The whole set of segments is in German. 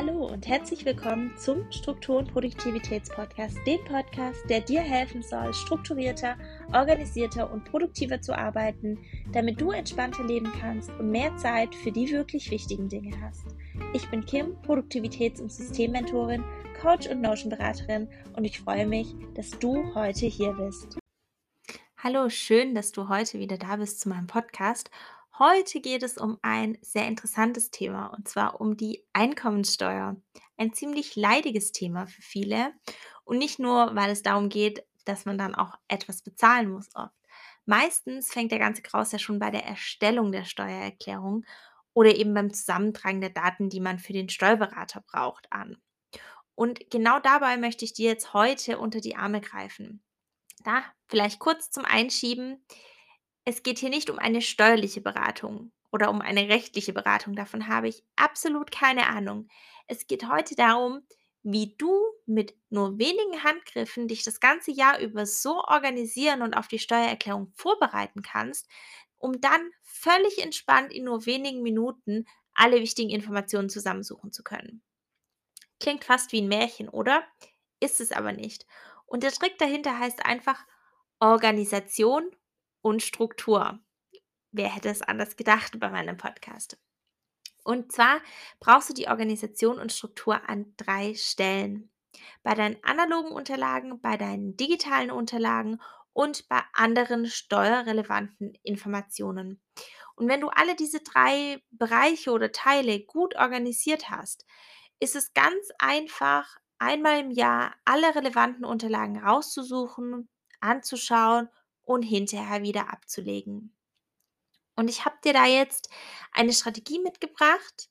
Hallo und herzlich willkommen zum Struktur- und Produktivitätspodcast, dem Podcast, der dir helfen soll, strukturierter, organisierter und produktiver zu arbeiten, damit du entspannter leben kannst und mehr Zeit für die wirklich wichtigen Dinge hast. Ich bin Kim, Produktivitäts- und Systemmentorin, Coach und Notion-Beraterin und ich freue mich, dass du heute hier bist. Hallo, schön, dass du heute wieder da bist zu meinem Podcast. Heute geht es um ein sehr interessantes Thema und zwar um die Einkommensteuer. Ein ziemlich leidiges Thema für viele und nicht nur, weil es darum geht, dass man dann auch etwas bezahlen muss oft. Meistens fängt der ganze Kraus ja schon bei der Erstellung der Steuererklärung oder eben beim Zusammentragen der Daten, die man für den Steuerberater braucht, an. Und genau dabei möchte ich dir jetzt heute unter die Arme greifen. Da vielleicht kurz zum Einschieben. Es geht hier nicht um eine steuerliche Beratung oder um eine rechtliche Beratung, davon habe ich absolut keine Ahnung. Es geht heute darum, wie du mit nur wenigen Handgriffen dich das ganze Jahr über so organisieren und auf die Steuererklärung vorbereiten kannst, um dann völlig entspannt in nur wenigen Minuten alle wichtigen Informationen zusammensuchen zu können. Klingt fast wie ein Märchen, oder? Ist es aber nicht. Und der Trick dahinter heißt einfach Organisation und Struktur. Wer hätte es anders gedacht bei meinem Podcast? Und zwar brauchst du die Organisation und Struktur an drei Stellen. Bei deinen analogen Unterlagen, bei deinen digitalen Unterlagen und bei anderen steuerrelevanten Informationen. Und wenn du alle diese drei Bereiche oder Teile gut organisiert hast, ist es ganz einfach, einmal im Jahr alle relevanten Unterlagen rauszusuchen, anzuschauen und hinterher wieder abzulegen. Und ich habe dir da jetzt eine Strategie mitgebracht,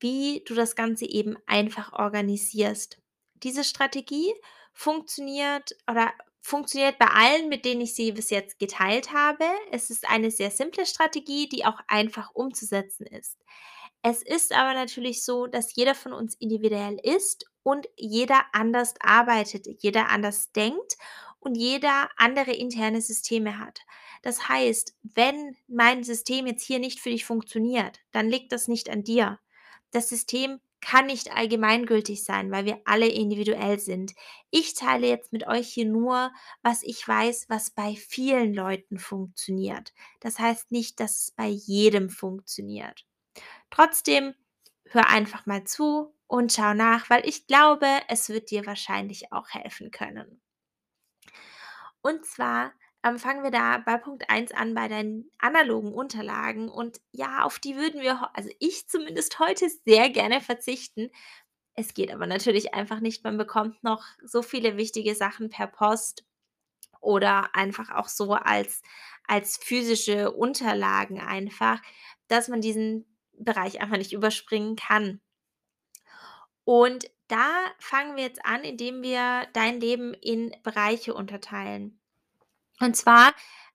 wie du das Ganze eben einfach organisierst. Diese Strategie funktioniert oder funktioniert bei allen, mit denen ich sie bis jetzt geteilt habe. Es ist eine sehr simple Strategie, die auch einfach umzusetzen ist. Es ist aber natürlich so, dass jeder von uns individuell ist und jeder anders arbeitet, jeder anders denkt und jeder andere interne Systeme hat. Das heißt, wenn mein System jetzt hier nicht für dich funktioniert, dann liegt das nicht an dir. Das System kann nicht allgemeingültig sein, weil wir alle individuell sind. Ich teile jetzt mit euch hier nur, was ich weiß, was bei vielen Leuten funktioniert. Das heißt nicht, dass es bei jedem funktioniert. Trotzdem hör einfach mal zu und schau nach, weil ich glaube, es wird dir wahrscheinlich auch helfen können. Und zwar ähm, fangen wir da bei Punkt 1 an, bei deinen analogen Unterlagen. Und ja, auf die würden wir, also ich zumindest heute sehr gerne verzichten. Es geht aber natürlich einfach nicht. Man bekommt noch so viele wichtige Sachen per Post oder einfach auch so als, als physische Unterlagen einfach, dass man diesen Bereich einfach nicht überspringen kann. Und da fangen wir jetzt an, indem wir dein Leben in Bereiche unterteilen. Und zwar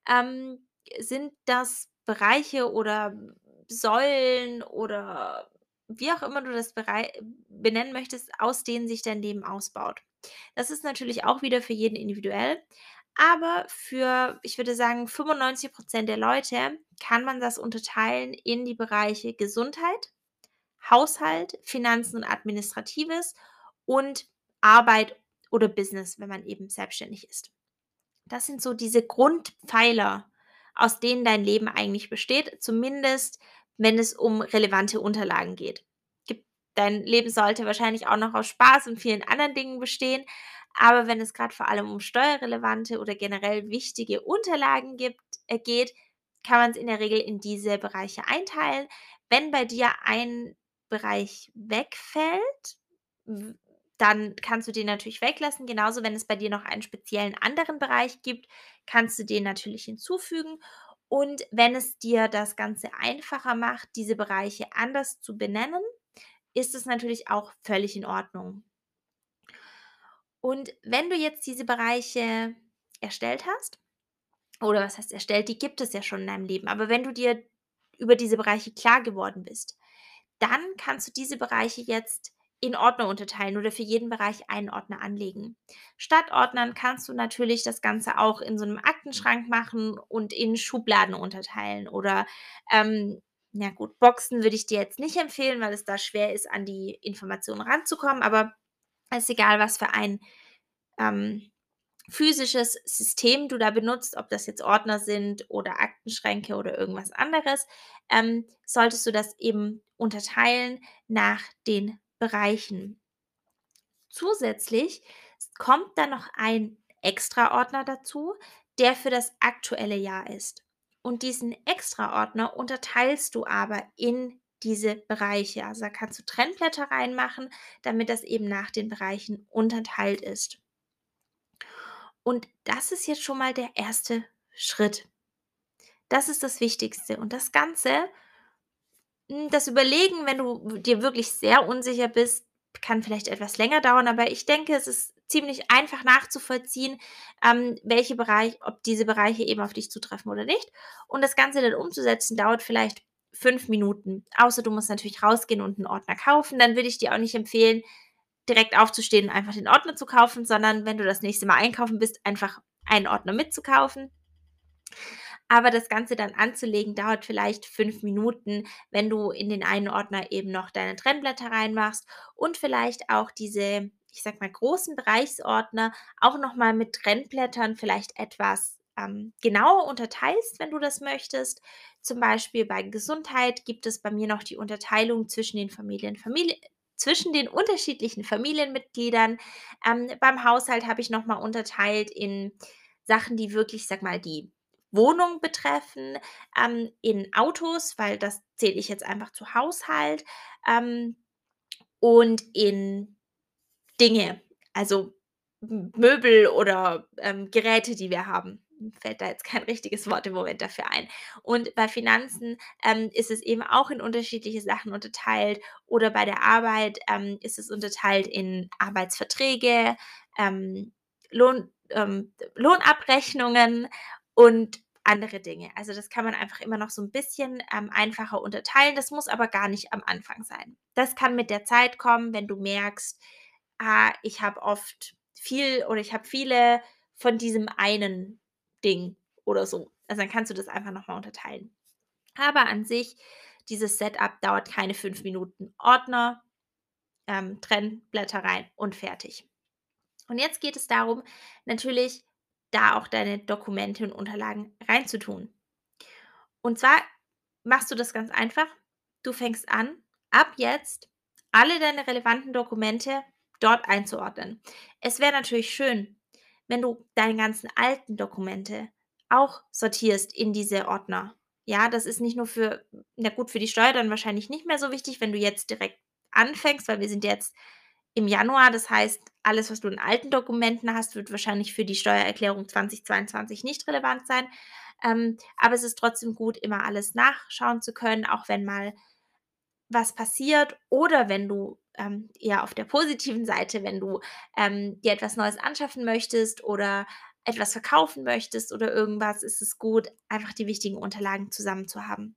ähm, sind das Bereiche oder Säulen oder wie auch immer du das benennen möchtest, aus denen sich dein Leben ausbaut. Das ist natürlich auch wieder für jeden individuell, aber für, ich würde sagen, 95 Prozent der Leute kann man das unterteilen in die Bereiche Gesundheit, Haushalt, Finanzen und Administratives und Arbeit oder Business, wenn man eben selbstständig ist. Das sind so diese Grundpfeiler, aus denen dein Leben eigentlich besteht, zumindest wenn es um relevante Unterlagen geht. Dein Leben sollte wahrscheinlich auch noch aus Spaß und vielen anderen Dingen bestehen, aber wenn es gerade vor allem um steuerrelevante oder generell wichtige Unterlagen gibt, äh, geht, kann man es in der Regel in diese Bereiche einteilen. Wenn bei dir ein Bereich wegfällt, dann kannst du den natürlich weglassen. Genauso, wenn es bei dir noch einen speziellen anderen Bereich gibt, kannst du den natürlich hinzufügen. Und wenn es dir das Ganze einfacher macht, diese Bereiche anders zu benennen, ist es natürlich auch völlig in Ordnung. Und wenn du jetzt diese Bereiche erstellt hast, oder was heißt erstellt, die gibt es ja schon in deinem Leben, aber wenn du dir über diese Bereiche klar geworden bist, dann kannst du diese Bereiche jetzt in Ordner unterteilen oder für jeden Bereich einen Ordner anlegen. Statt Ordnern kannst du natürlich das Ganze auch in so einem Aktenschrank machen und in Schubladen unterteilen oder ähm, ja gut, Boxen würde ich dir jetzt nicht empfehlen, weil es da schwer ist, an die Informationen ranzukommen, aber es ist egal, was für ein ähm, physisches System du da benutzt, ob das jetzt Ordner sind oder Aktenschränke oder irgendwas anderes, ähm, solltest du das eben unterteilen nach den Bereichen. Zusätzlich kommt dann noch ein Extra-Ordner dazu, der für das aktuelle Jahr ist. Und diesen Extra-Ordner unterteilst du aber in diese Bereiche. Also da kannst du Trennblätter reinmachen, damit das eben nach den Bereichen unterteilt ist. Und das ist jetzt schon mal der erste Schritt. Das ist das Wichtigste. Und das Ganze, hm, das Überlegen, wenn du dir wirklich sehr unsicher bist, kann vielleicht etwas länger dauern, aber ich denke, es ist ziemlich einfach nachzuvollziehen, ähm, welche Bereich, ob diese Bereiche eben auf dich zutreffen oder nicht. Und das Ganze dann umzusetzen, dauert vielleicht fünf Minuten. Außer du musst natürlich rausgehen und einen Ordner kaufen. Dann würde ich dir auch nicht empfehlen, direkt aufzustehen und einfach den Ordner zu kaufen, sondern wenn du das nächste Mal einkaufen bist, einfach einen Ordner mitzukaufen. Aber das Ganze dann anzulegen, dauert vielleicht fünf Minuten, wenn du in den einen Ordner eben noch deine Trennblätter reinmachst und vielleicht auch diese, ich sag mal, großen Bereichsordner auch nochmal mit Trennblättern vielleicht etwas ähm, genauer unterteilst, wenn du das möchtest. Zum Beispiel bei Gesundheit gibt es bei mir noch die Unterteilung zwischen den Familien, Familie, zwischen den unterschiedlichen Familienmitgliedern. Ähm, beim Haushalt habe ich nochmal unterteilt in Sachen, die wirklich, sag mal, die Wohnung betreffen, ähm, in Autos, weil das zähle ich jetzt einfach zu Haushalt ähm, und in Dinge, also Möbel oder ähm, Geräte, die wir haben. Fällt da jetzt kein richtiges Wort im Moment dafür ein. Und bei Finanzen ähm, ist es eben auch in unterschiedliche Sachen unterteilt. Oder bei der Arbeit ähm, ist es unterteilt in Arbeitsverträge, ähm, Lohn, ähm, Lohnabrechnungen und andere Dinge. Also das kann man einfach immer noch so ein bisschen ähm, einfacher unterteilen. Das muss aber gar nicht am Anfang sein. Das kann mit der Zeit kommen, wenn du merkst, ah, ich habe oft viel oder ich habe viele von diesem einen Ding oder so. Also dann kannst du das einfach nochmal unterteilen. Aber an sich, dieses Setup dauert keine fünf Minuten. Ordner, ähm, trennen, Blätter rein und fertig. Und jetzt geht es darum, natürlich da auch deine Dokumente und Unterlagen reinzutun. Und zwar machst du das ganz einfach. Du fängst an, ab jetzt alle deine relevanten Dokumente dort einzuordnen. Es wäre natürlich schön, wenn du deine ganzen alten Dokumente auch sortierst in diese Ordner. Ja, das ist nicht nur für, na gut, für die Steuer dann wahrscheinlich nicht mehr so wichtig, wenn du jetzt direkt anfängst, weil wir sind jetzt im Januar. Das heißt, alles, was du in alten Dokumenten hast, wird wahrscheinlich für die Steuererklärung 2022 nicht relevant sein. Ähm, aber es ist trotzdem gut, immer alles nachschauen zu können, auch wenn mal was passiert oder wenn du ähm, eher auf der positiven Seite, wenn du ähm, dir etwas Neues anschaffen möchtest oder etwas verkaufen möchtest oder irgendwas, ist es gut, einfach die wichtigen Unterlagen zusammen zu haben.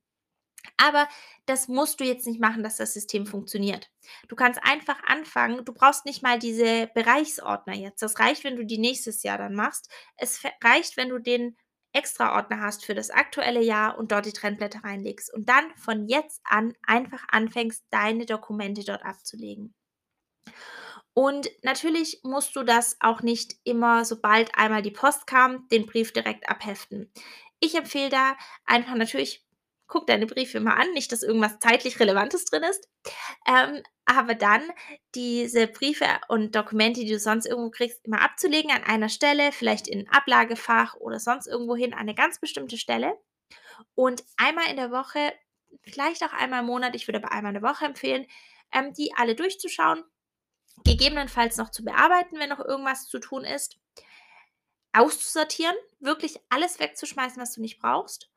Aber das musst du jetzt nicht machen, dass das System funktioniert. Du kannst einfach anfangen. Du brauchst nicht mal diese Bereichsordner jetzt. Das reicht, wenn du die nächstes Jahr dann machst. Es reicht, wenn du den Extraordner hast für das aktuelle Jahr und dort die Trennblätter reinlegst und dann von jetzt an einfach anfängst, deine Dokumente dort abzulegen. Und natürlich musst du das auch nicht immer, sobald einmal die Post kam, den Brief direkt abheften. Ich empfehle da einfach natürlich guck deine Briefe immer an, nicht, dass irgendwas zeitlich Relevantes drin ist. Ähm, aber dann diese Briefe und Dokumente, die du sonst irgendwo kriegst, immer abzulegen an einer Stelle, vielleicht in ein Ablagefach oder sonst irgendwo hin, an eine ganz bestimmte Stelle. Und einmal in der Woche, vielleicht auch einmal im Monat, ich würde aber einmal in der Woche empfehlen, ähm, die alle durchzuschauen, gegebenenfalls noch zu bearbeiten, wenn noch irgendwas zu tun ist, auszusortieren, wirklich alles wegzuschmeißen, was du nicht brauchst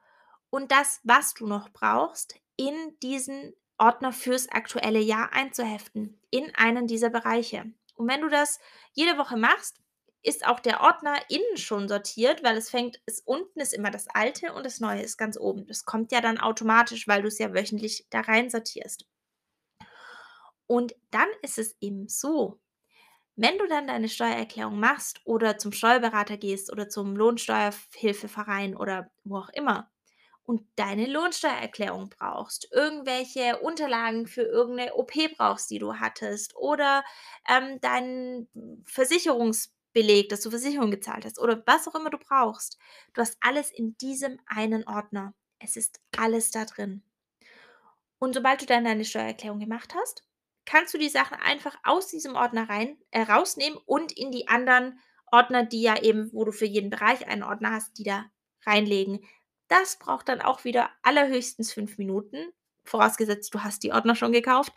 und das, was du noch brauchst, in diesen Ordner fürs aktuelle Jahr einzuheften, in einen dieser Bereiche. Und wenn du das jede Woche machst, ist auch der Ordner innen schon sortiert, weil es fängt, ist unten ist immer das alte und das neue ist ganz oben. Das kommt ja dann automatisch, weil du es ja wöchentlich da rein sortierst. Und dann ist es eben so, wenn du dann deine Steuererklärung machst oder zum Steuerberater gehst oder zum Lohnsteuerhilfeverein oder wo auch immer, und deine Lohnsteuererklärung brauchst, irgendwelche Unterlagen für irgendeine OP brauchst, die du hattest, oder ähm, deinen Versicherungsbeleg, dass du Versicherung gezahlt hast, oder was auch immer du brauchst. Du hast alles in diesem einen Ordner. Es ist alles da drin. Und sobald du dann deine Steuererklärung gemacht hast, kannst du die Sachen einfach aus diesem Ordner rein, äh, rausnehmen und in die anderen Ordner, die ja eben, wo du für jeden Bereich einen Ordner hast, die da reinlegen. Das braucht dann auch wieder allerhöchstens fünf Minuten, vorausgesetzt du hast die Ordner schon gekauft,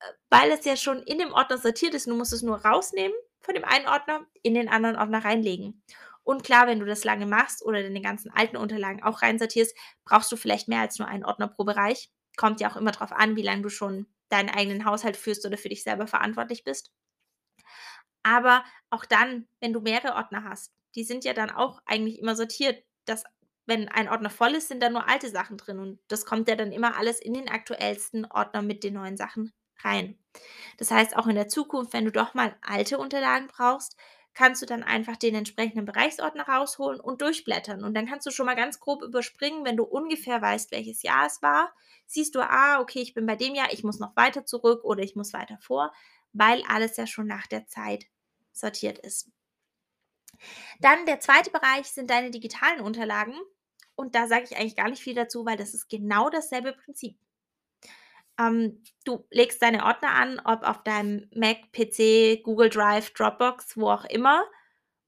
äh, weil es ja schon in dem Ordner sortiert ist. Du musst es nur rausnehmen von dem einen Ordner, in den anderen Ordner reinlegen. Und klar, wenn du das lange machst oder den ganzen alten Unterlagen auch reinsortierst, brauchst du vielleicht mehr als nur einen Ordner pro Bereich. Kommt ja auch immer darauf an, wie lange du schon deinen eigenen Haushalt führst oder für dich selber verantwortlich bist. Aber auch dann, wenn du mehrere Ordner hast, die sind ja dann auch eigentlich immer sortiert. Dass, wenn ein Ordner voll ist, sind da nur alte Sachen drin und das kommt ja dann immer alles in den aktuellsten Ordner mit den neuen Sachen rein. Das heißt, auch in der Zukunft, wenn du doch mal alte Unterlagen brauchst, kannst du dann einfach den entsprechenden Bereichsordner rausholen und durchblättern. Und dann kannst du schon mal ganz grob überspringen, wenn du ungefähr weißt, welches Jahr es war. Siehst du, ah, okay, ich bin bei dem Jahr, ich muss noch weiter zurück oder ich muss weiter vor, weil alles ja schon nach der Zeit sortiert ist. Dann der zweite Bereich sind deine digitalen Unterlagen. Und da sage ich eigentlich gar nicht viel dazu, weil das ist genau dasselbe Prinzip. Ähm, du legst deine Ordner an, ob auf deinem Mac, PC, Google Drive, Dropbox, wo auch immer,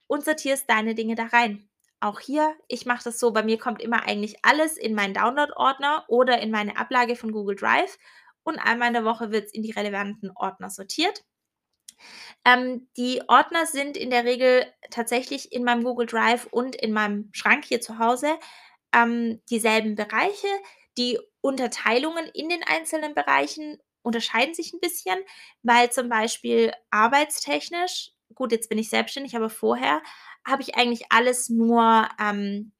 und sortierst deine Dinge da rein. Auch hier, ich mache das so, bei mir kommt immer eigentlich alles in meinen Download-Ordner oder in meine Ablage von Google Drive und einmal in der Woche wird es in die relevanten Ordner sortiert. Ähm, die Ordner sind in der Regel tatsächlich in meinem Google Drive und in meinem Schrank hier zu Hause ähm, dieselben Bereiche. Die Unterteilungen in den einzelnen Bereichen unterscheiden sich ein bisschen, weil zum Beispiel arbeitstechnisch, gut, jetzt bin ich selbstständig, aber vorher habe ich eigentlich alles nur ähm,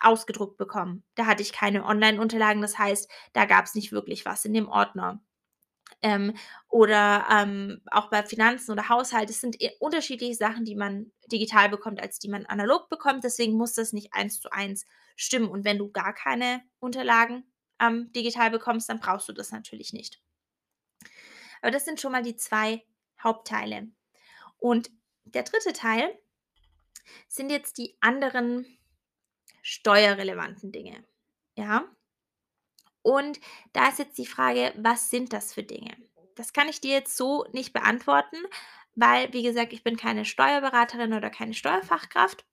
ausgedruckt bekommen. Da hatte ich keine Online-Unterlagen, das heißt, da gab es nicht wirklich was in dem Ordner. Ähm, oder ähm, auch bei Finanzen oder Haushalt. Es sind unterschiedliche Sachen, die man digital bekommt, als die man analog bekommt. Deswegen muss das nicht eins zu eins stimmen. Und wenn du gar keine Unterlagen ähm, digital bekommst, dann brauchst du das natürlich nicht. Aber das sind schon mal die zwei Hauptteile. Und der dritte Teil sind jetzt die anderen steuerrelevanten Dinge. Ja, und da ist jetzt die Frage, was sind das für Dinge? Das kann ich dir jetzt so nicht beantworten, weil, wie gesagt, ich bin keine Steuerberaterin oder keine Steuerfachkraft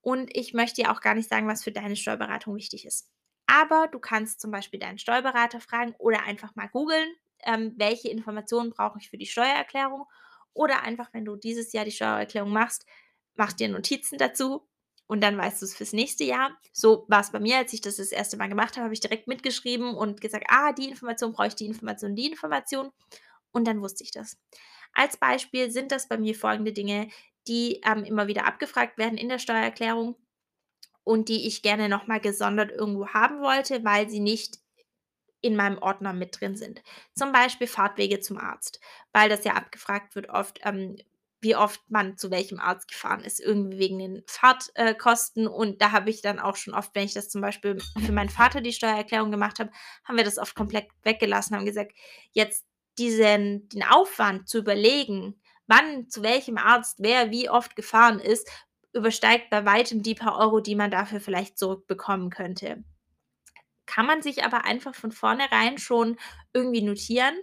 und ich möchte dir auch gar nicht sagen, was für deine Steuerberatung wichtig ist. Aber du kannst zum Beispiel deinen Steuerberater fragen oder einfach mal googeln, ähm, welche Informationen brauche ich für die Steuererklärung. Oder einfach, wenn du dieses Jahr die Steuererklärung machst, mach dir Notizen dazu und dann weißt du es fürs nächste Jahr. So war es bei mir, als ich das das erste Mal gemacht habe, habe ich direkt mitgeschrieben und gesagt, ah, die Information brauche ich, die Information, die Information. Und dann wusste ich das. Als Beispiel sind das bei mir folgende Dinge, die ähm, immer wieder abgefragt werden in der Steuererklärung und die ich gerne nochmal gesondert irgendwo haben wollte, weil sie nicht in meinem Ordner mit drin sind. Zum Beispiel Fahrtwege zum Arzt, weil das ja abgefragt wird oft, ähm, wie oft man zu welchem Arzt gefahren ist, irgendwie wegen den Fahrtkosten. Äh, und da habe ich dann auch schon oft, wenn ich das zum Beispiel für meinen Vater die Steuererklärung gemacht habe, haben wir das oft komplett weggelassen, haben gesagt, jetzt diesen, den Aufwand zu überlegen, wann zu welchem Arzt wer wie oft gefahren ist, übersteigt bei weitem die paar Euro, die man dafür vielleicht zurückbekommen könnte. Kann man sich aber einfach von vornherein schon irgendwie notieren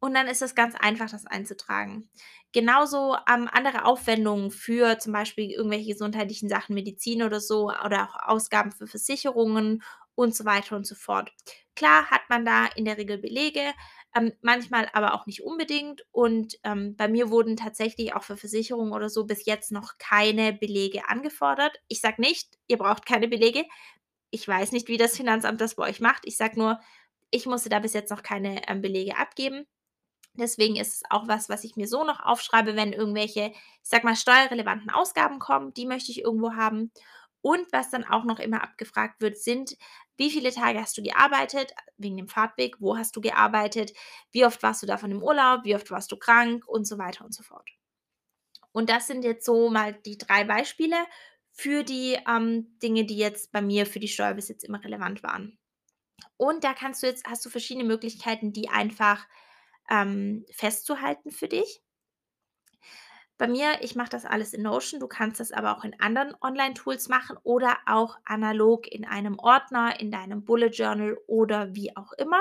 und dann ist es ganz einfach, das einzutragen. Genauso ähm, andere Aufwendungen für zum Beispiel irgendwelche gesundheitlichen Sachen, Medizin oder so, oder auch Ausgaben für Versicherungen und so weiter und so fort. Klar hat man da in der Regel Belege, ähm, manchmal aber auch nicht unbedingt. Und ähm, bei mir wurden tatsächlich auch für Versicherungen oder so bis jetzt noch keine Belege angefordert. Ich sage nicht, ihr braucht keine Belege. Ich weiß nicht, wie das Finanzamt das bei euch macht. Ich sage nur, ich musste da bis jetzt noch keine ähm, Belege abgeben. Deswegen ist es auch was, was ich mir so noch aufschreibe, wenn irgendwelche, ich sag mal, steuerrelevanten Ausgaben kommen, die möchte ich irgendwo haben. Und was dann auch noch immer abgefragt wird, sind, wie viele Tage hast du gearbeitet, wegen dem Fahrtweg, wo hast du gearbeitet, wie oft warst du davon im Urlaub, wie oft warst du krank und so weiter und so fort. Und das sind jetzt so mal die drei Beispiele für die ähm, Dinge, die jetzt bei mir für die Steuer bis jetzt immer relevant waren. Und da kannst du jetzt, hast du verschiedene Möglichkeiten, die einfach ähm, festzuhalten für dich. Bei mir, ich mache das alles in Notion. Du kannst das aber auch in anderen Online-Tools machen oder auch analog in einem Ordner, in deinem Bullet Journal oder wie auch immer.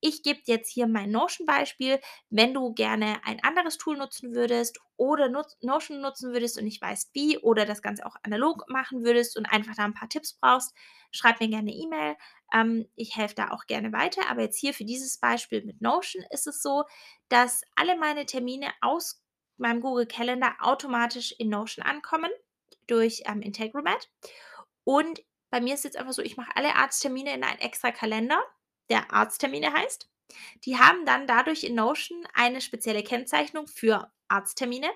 Ich gebe jetzt hier mein Notion-Beispiel. Wenn du gerne ein anderes Tool nutzen würdest oder Notion nutzen würdest und nicht weißt wie oder das Ganze auch analog machen würdest und einfach da ein paar Tipps brauchst, schreib mir gerne E-Mail. Ähm, ich helfe da auch gerne weiter. Aber jetzt hier für dieses Beispiel mit Notion ist es so, dass alle meine Termine aus meinem Google Calendar automatisch in Notion ankommen durch ähm, Integromat. Und bei mir ist jetzt einfach so, ich mache alle Arzttermine in einen extra Kalender, der Arzttermine heißt. Die haben dann dadurch in Notion eine spezielle Kennzeichnung für Arzttermine.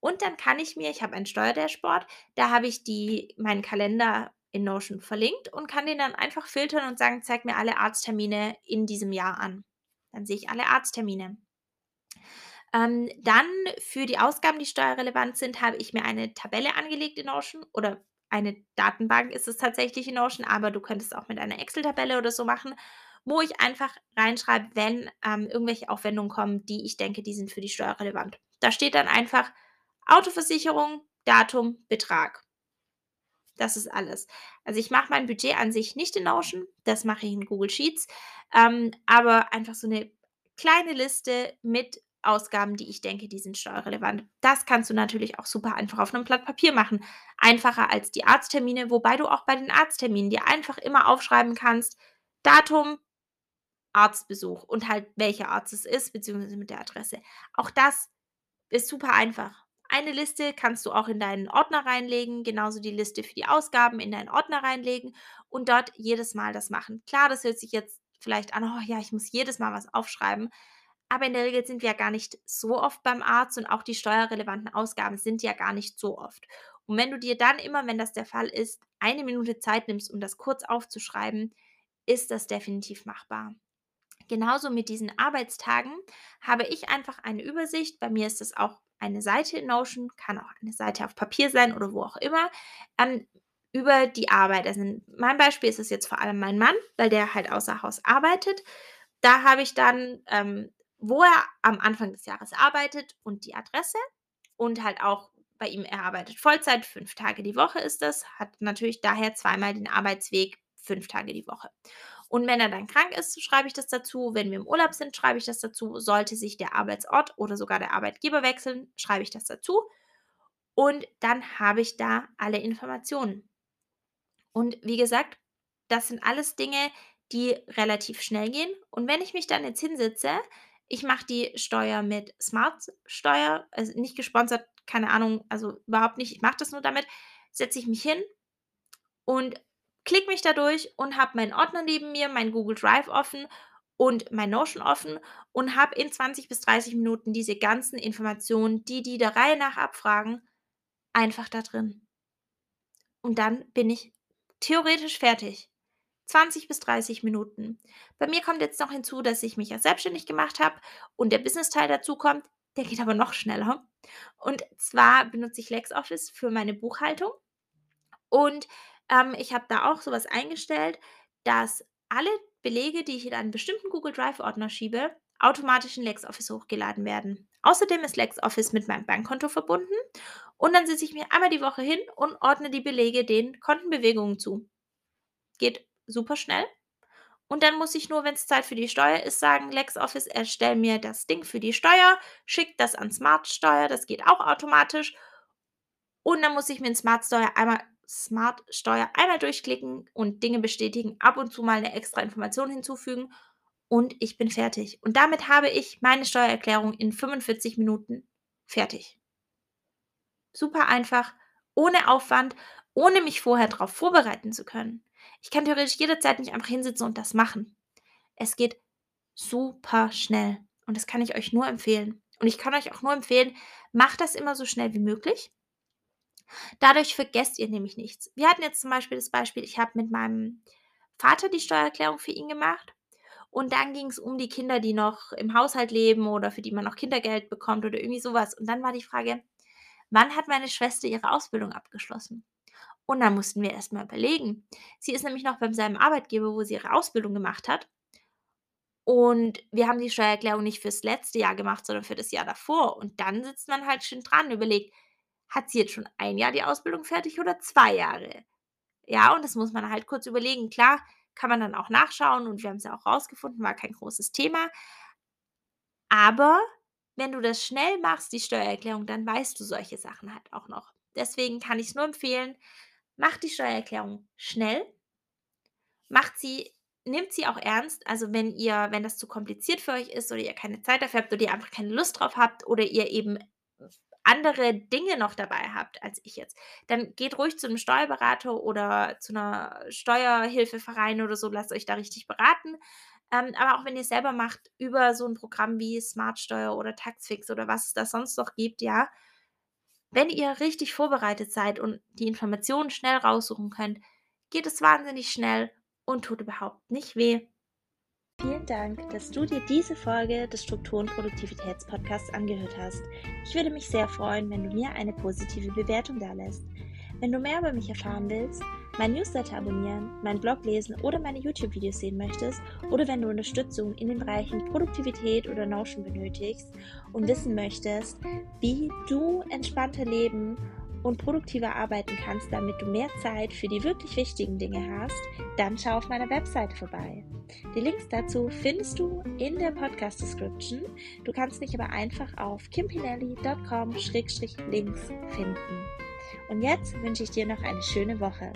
Und dann kann ich mir, ich habe ein Steuerdashboard, da habe ich die, meinen Kalender in Notion verlinkt und kann den dann einfach filtern und sagen, zeig mir alle Arzttermine in diesem Jahr an. Dann sehe ich alle Arzttermine. Ähm, dann für die Ausgaben, die steuerrelevant sind, habe ich mir eine Tabelle angelegt in Notion oder eine Datenbank ist es tatsächlich in Notion, aber du könntest auch mit einer Excel-Tabelle oder so machen, wo ich einfach reinschreibe, wenn ähm, irgendwelche Aufwendungen kommen, die ich denke, die sind für die Steuer relevant. Da steht dann einfach Autoversicherung, Datum, Betrag. Das ist alles. Also ich mache mein Budget an sich nicht in Notion, das mache ich in Google Sheets, ähm, aber einfach so eine kleine Liste mit Ausgaben, die ich denke, die sind steuerrelevant. Das kannst du natürlich auch super einfach auf einem Blatt Papier machen. Einfacher als die Arzttermine, wobei du auch bei den Arztterminen dir einfach immer aufschreiben kannst, Datum, Arztbesuch und halt welcher Arzt es ist, beziehungsweise mit der Adresse. Auch das ist super einfach. Eine Liste kannst du auch in deinen Ordner reinlegen, genauso die Liste für die Ausgaben in deinen Ordner reinlegen und dort jedes Mal das machen. Klar, das hört sich jetzt vielleicht an, oh ja, ich muss jedes Mal was aufschreiben, aber in der Regel sind wir ja gar nicht so oft beim Arzt und auch die steuerrelevanten Ausgaben sind ja gar nicht so oft. Und wenn du dir dann immer, wenn das der Fall ist, eine Minute Zeit nimmst, um das kurz aufzuschreiben, ist das definitiv machbar. Genauso mit diesen Arbeitstagen habe ich einfach eine Übersicht. Bei mir ist es auch eine Seite in Notion, kann auch eine Seite auf Papier sein oder wo auch immer, ähm, über die Arbeit. Also in meinem Beispiel ist es jetzt vor allem mein Mann, weil der halt außer Haus arbeitet. Da habe ich dann ähm, wo er am Anfang des Jahres arbeitet und die Adresse und halt auch bei ihm, er arbeitet Vollzeit, fünf Tage die Woche ist das, hat natürlich daher zweimal den Arbeitsweg, fünf Tage die Woche. Und wenn er dann krank ist, schreibe ich das dazu. Wenn wir im Urlaub sind, schreibe ich das dazu. Sollte sich der Arbeitsort oder sogar der Arbeitgeber wechseln, schreibe ich das dazu. Und dann habe ich da alle Informationen. Und wie gesagt, das sind alles Dinge, die relativ schnell gehen. Und wenn ich mich dann jetzt hinsetze, ich mache die Steuer mit Smart-Steuer, also nicht gesponsert, keine Ahnung, also überhaupt nicht. Ich mache das nur damit. Setze ich mich hin und klicke mich da durch und habe meinen Ordner neben mir, mein Google Drive offen und mein Notion offen und habe in 20 bis 30 Minuten diese ganzen Informationen, die die der Reihe nach abfragen, einfach da drin. Und dann bin ich theoretisch fertig. 20 bis 30 Minuten. Bei mir kommt jetzt noch hinzu, dass ich mich ja selbstständig gemacht habe und der Business-Teil dazu kommt. Der geht aber noch schneller. Und zwar benutze ich LexOffice für meine Buchhaltung. Und ähm, ich habe da auch sowas eingestellt, dass alle Belege, die ich in einen bestimmten Google Drive-Ordner schiebe, automatisch in LexOffice hochgeladen werden. Außerdem ist LexOffice mit meinem Bankkonto verbunden und dann setze ich mir einmal die Woche hin und ordne die Belege den Kontenbewegungen zu. Geht super schnell. Und dann muss ich nur, wenn es Zeit für die Steuer ist, sagen, LexOffice, erstell mir das Ding für die Steuer, schickt das an Smart Steuer, das geht auch automatisch. Und dann muss ich mir in Smart Steuer einmal Smart Steuer einmal durchklicken und Dinge bestätigen, ab und zu mal eine extra Information hinzufügen und ich bin fertig. Und damit habe ich meine Steuererklärung in 45 Minuten fertig. Super einfach, ohne Aufwand, ohne mich vorher darauf vorbereiten zu können. Ich kann theoretisch jederzeit nicht einfach hinsitzen und das machen. Es geht super schnell und das kann ich euch nur empfehlen. Und ich kann euch auch nur empfehlen, macht das immer so schnell wie möglich. Dadurch vergesst ihr nämlich nichts. Wir hatten jetzt zum Beispiel das Beispiel, ich habe mit meinem Vater die Steuererklärung für ihn gemacht. Und dann ging es um die Kinder, die noch im Haushalt leben oder für die man noch Kindergeld bekommt oder irgendwie sowas. Und dann war die Frage, wann hat meine Schwester ihre Ausbildung abgeschlossen? Und dann mussten wir erstmal überlegen. Sie ist nämlich noch beim selben Arbeitgeber, wo sie ihre Ausbildung gemacht hat. Und wir haben die Steuererklärung nicht fürs letzte Jahr gemacht, sondern für das Jahr davor. Und dann sitzt man halt schön dran und überlegt, hat sie jetzt schon ein Jahr die Ausbildung fertig oder zwei Jahre? Ja, und das muss man halt kurz überlegen. Klar, kann man dann auch nachschauen und wir haben es ja auch rausgefunden, war kein großes Thema. Aber wenn du das schnell machst, die Steuererklärung, dann weißt du solche Sachen halt auch noch. Deswegen kann ich es nur empfehlen, macht die Steuererklärung schnell, macht sie nehmt sie auch ernst. Also wenn ihr, wenn das zu kompliziert für euch ist oder ihr keine Zeit dafür habt oder ihr einfach keine Lust drauf habt oder ihr eben andere Dinge noch dabei habt als ich jetzt, dann geht ruhig zu einem Steuerberater oder zu einer Steuerhilfeverein oder so, lasst euch da richtig beraten. Ähm, aber auch wenn ihr es selber macht, über so ein Programm wie Smartsteuer oder Taxfix oder was es da sonst noch gibt, ja, wenn ihr richtig vorbereitet seid und die Informationen schnell raussuchen könnt, geht es wahnsinnig schnell und tut überhaupt nicht weh. Vielen Dank, dass du dir diese Folge des Struktur- und Produktivitätspodcasts angehört hast. Ich würde mich sehr freuen, wenn du mir eine positive Bewertung da lässt. Wenn du mehr über mich erfahren willst, mein Newsletter abonnieren, meinen Blog lesen oder meine YouTube-Videos sehen möchtest oder wenn du Unterstützung in den Bereichen Produktivität oder Notion benötigst und wissen möchtest, wie du entspannter leben und produktiver arbeiten kannst, damit du mehr Zeit für die wirklich wichtigen Dinge hast, dann schau auf meiner Website vorbei. Die Links dazu findest du in der Podcast Description. Du kannst mich aber einfach auf kimpinelli.com-links finden. Und jetzt wünsche ich dir noch eine schöne Woche.